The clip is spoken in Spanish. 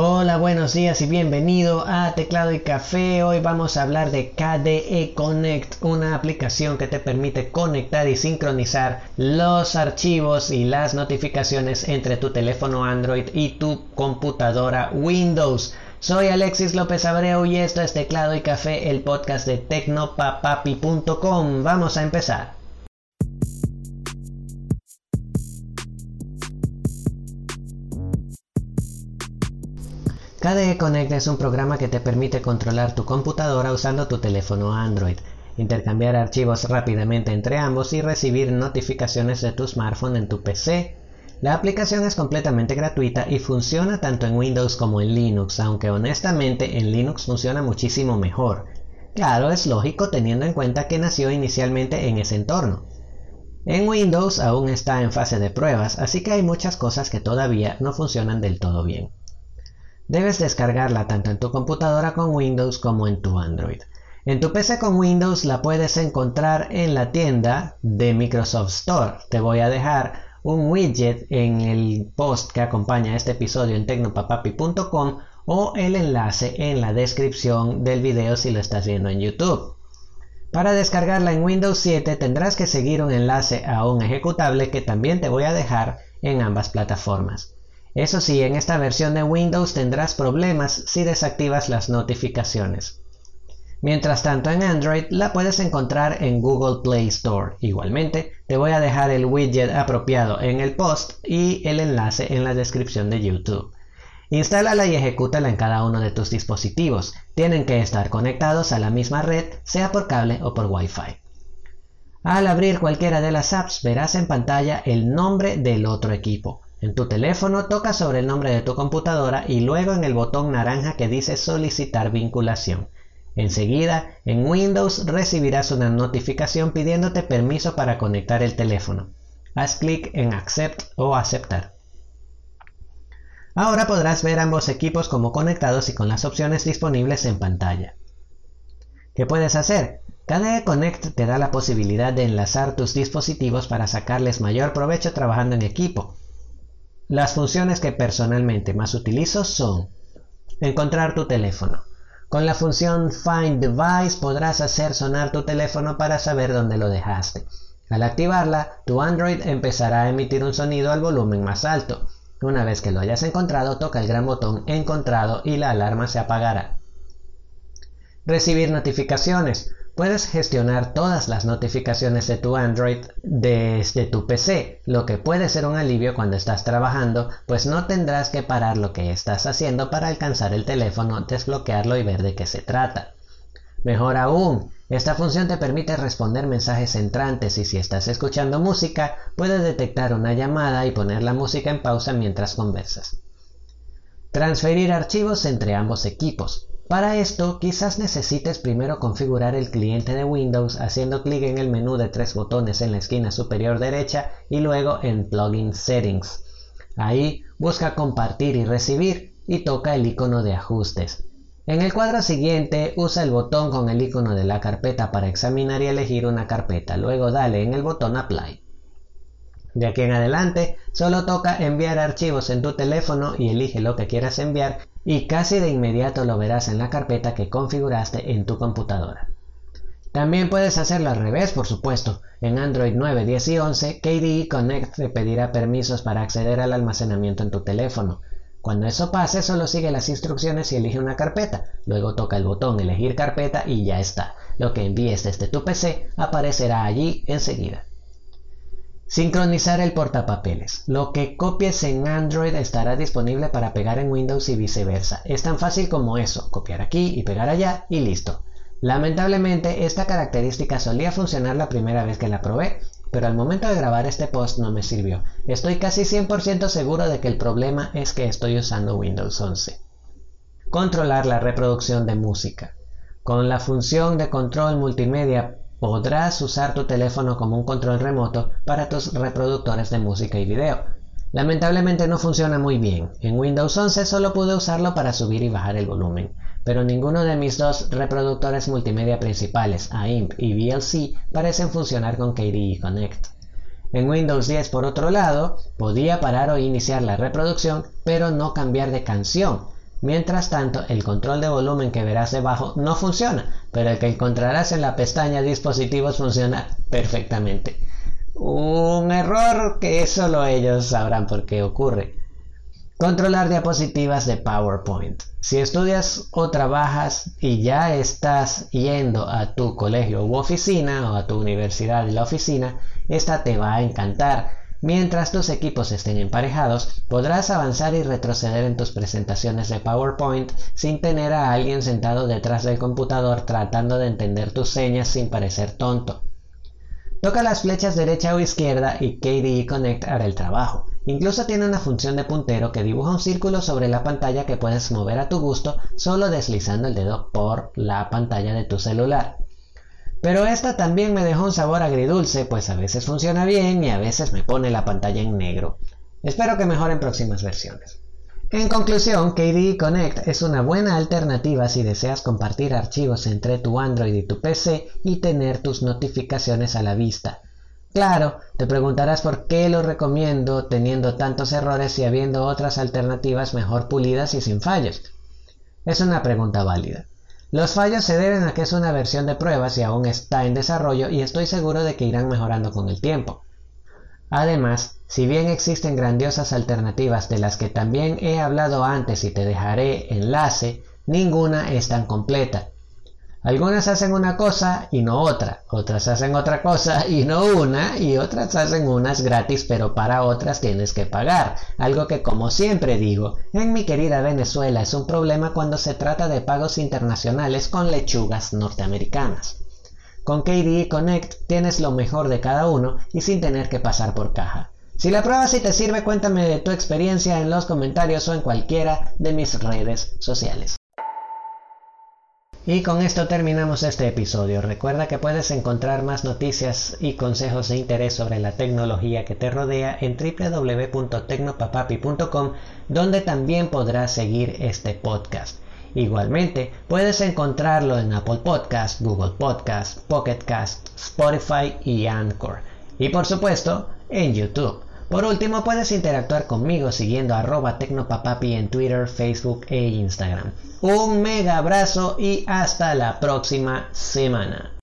Hola, buenos días y bienvenido a Teclado y Café. Hoy vamos a hablar de KDE Connect, una aplicación que te permite conectar y sincronizar los archivos y las notificaciones entre tu teléfono Android y tu computadora Windows. Soy Alexis López Abreu y esto es Teclado y Café, el podcast de tecnopapapi.com. Vamos a empezar. KDE Connect es un programa que te permite controlar tu computadora usando tu teléfono Android, intercambiar archivos rápidamente entre ambos y recibir notificaciones de tu smartphone en tu PC. La aplicación es completamente gratuita y funciona tanto en Windows como en Linux, aunque honestamente en Linux funciona muchísimo mejor. Claro, es lógico teniendo en cuenta que nació inicialmente en ese entorno. En Windows aún está en fase de pruebas, así que hay muchas cosas que todavía no funcionan del todo bien. Debes descargarla tanto en tu computadora con Windows como en tu Android. En tu PC con Windows la puedes encontrar en la tienda de Microsoft Store. Te voy a dejar un widget en el post que acompaña este episodio en tecnopapapi.com o el enlace en la descripción del video si lo estás viendo en YouTube. Para descargarla en Windows 7 tendrás que seguir un enlace a un ejecutable que también te voy a dejar en ambas plataformas. Eso sí, en esta versión de Windows tendrás problemas si desactivas las notificaciones. Mientras tanto en Android la puedes encontrar en Google Play Store. Igualmente te voy a dejar el widget apropiado en el post y el enlace en la descripción de YouTube. Instálala y ejecútala en cada uno de tus dispositivos. Tienen que estar conectados a la misma red, sea por cable o por Wi-Fi. Al abrir cualquiera de las apps verás en pantalla el nombre del otro equipo. En tu teléfono toca sobre el nombre de tu computadora y luego en el botón naranja que dice solicitar vinculación. Enseguida, en Windows recibirás una notificación pidiéndote permiso para conectar el teléfono. Haz clic en Accept o Aceptar. Ahora podrás ver ambos equipos como conectados y con las opciones disponibles en pantalla. ¿Qué puedes hacer? KDE Connect te da la posibilidad de enlazar tus dispositivos para sacarles mayor provecho trabajando en equipo. Las funciones que personalmente más utilizo son encontrar tu teléfono. Con la función Find Device podrás hacer sonar tu teléfono para saber dónde lo dejaste. Al activarla, tu Android empezará a emitir un sonido al volumen más alto. Una vez que lo hayas encontrado, toca el gran botón Encontrado y la alarma se apagará. Recibir notificaciones. Puedes gestionar todas las notificaciones de tu Android desde tu PC, lo que puede ser un alivio cuando estás trabajando, pues no tendrás que parar lo que estás haciendo para alcanzar el teléfono, desbloquearlo y ver de qué se trata. Mejor aún, esta función te permite responder mensajes entrantes y si estás escuchando música, puede detectar una llamada y poner la música en pausa mientras conversas. Transferir archivos entre ambos equipos. Para esto, quizás necesites primero configurar el cliente de Windows haciendo clic en el menú de tres botones en la esquina superior derecha y luego en Plugin Settings. Ahí busca Compartir y Recibir y toca el icono de ajustes. En el cuadro siguiente usa el botón con el icono de la carpeta para examinar y elegir una carpeta, luego dale en el botón Apply. De aquí en adelante, solo toca enviar archivos en tu teléfono y elige lo que quieras enviar y casi de inmediato lo verás en la carpeta que configuraste en tu computadora. También puedes hacerlo al revés, por supuesto. En Android 9, 10 y 11, KDE Connect te pedirá permisos para acceder al almacenamiento en tu teléfono. Cuando eso pase, solo sigue las instrucciones y elige una carpeta. Luego toca el botón Elegir carpeta y ya está. Lo que envíes desde tu PC aparecerá allí enseguida. Sincronizar el portapapeles. Lo que copies en Android estará disponible para pegar en Windows y viceversa. Es tan fácil como eso, copiar aquí y pegar allá y listo. Lamentablemente esta característica solía funcionar la primera vez que la probé, pero al momento de grabar este post no me sirvió. Estoy casi 100% seguro de que el problema es que estoy usando Windows 11. Controlar la reproducción de música. Con la función de control multimedia podrás usar tu teléfono como un control remoto para tus reproductores de música y video. Lamentablemente no funciona muy bien. En Windows 11 solo pude usarlo para subir y bajar el volumen, pero ninguno de mis dos reproductores multimedia principales, AIMP y VLC, parecen funcionar con KDE Connect. En Windows 10, por otro lado, podía parar o iniciar la reproducción, pero no cambiar de canción. Mientras tanto, el control de volumen que verás debajo no funciona, pero el que encontrarás en la pestaña dispositivos funciona perfectamente. Un error que solo ellos sabrán por qué ocurre. Controlar diapositivas de PowerPoint. Si estudias o trabajas y ya estás yendo a tu colegio u oficina o a tu universidad y la oficina, esta te va a encantar Mientras tus equipos estén emparejados, podrás avanzar y retroceder en tus presentaciones de PowerPoint sin tener a alguien sentado detrás del computador tratando de entender tus señas sin parecer tonto. Toca las flechas derecha o izquierda y KDE Connect hará el trabajo. Incluso tiene una función de puntero que dibuja un círculo sobre la pantalla que puedes mover a tu gusto solo deslizando el dedo por la pantalla de tu celular. Pero esta también me dejó un sabor agridulce, pues a veces funciona bien y a veces me pone la pantalla en negro. Espero que mejoren próximas versiones. En conclusión, KDE Connect es una buena alternativa si deseas compartir archivos entre tu Android y tu PC y tener tus notificaciones a la vista. Claro, te preguntarás por qué lo recomiendo teniendo tantos errores y habiendo otras alternativas mejor pulidas y sin fallos. Es una pregunta válida. Los fallos se deben a que es una versión de pruebas y aún está en desarrollo y estoy seguro de que irán mejorando con el tiempo. Además, si bien existen grandiosas alternativas de las que también he hablado antes y te dejaré enlace, ninguna es tan completa. Algunas hacen una cosa y no otra, otras hacen otra cosa y no una, y otras hacen unas gratis, pero para otras tienes que pagar. Algo que como siempre digo, en mi querida Venezuela es un problema cuando se trata de pagos internacionales con lechugas norteamericanas. Con KDE Connect tienes lo mejor de cada uno y sin tener que pasar por caja. Si la prueba sí te sirve, cuéntame de tu experiencia en los comentarios o en cualquiera de mis redes sociales. Y con esto terminamos este episodio. Recuerda que puedes encontrar más noticias y consejos de interés sobre la tecnología que te rodea en www.tecnopapapi.com, donde también podrás seguir este podcast. Igualmente, puedes encontrarlo en Apple Podcast, Google Podcast, Pocket Cast, Spotify y Anchor. Y por supuesto, en YouTube. Por último, puedes interactuar conmigo siguiendo arroba tecnopapapi en Twitter, Facebook e Instagram. Un mega abrazo y hasta la próxima semana.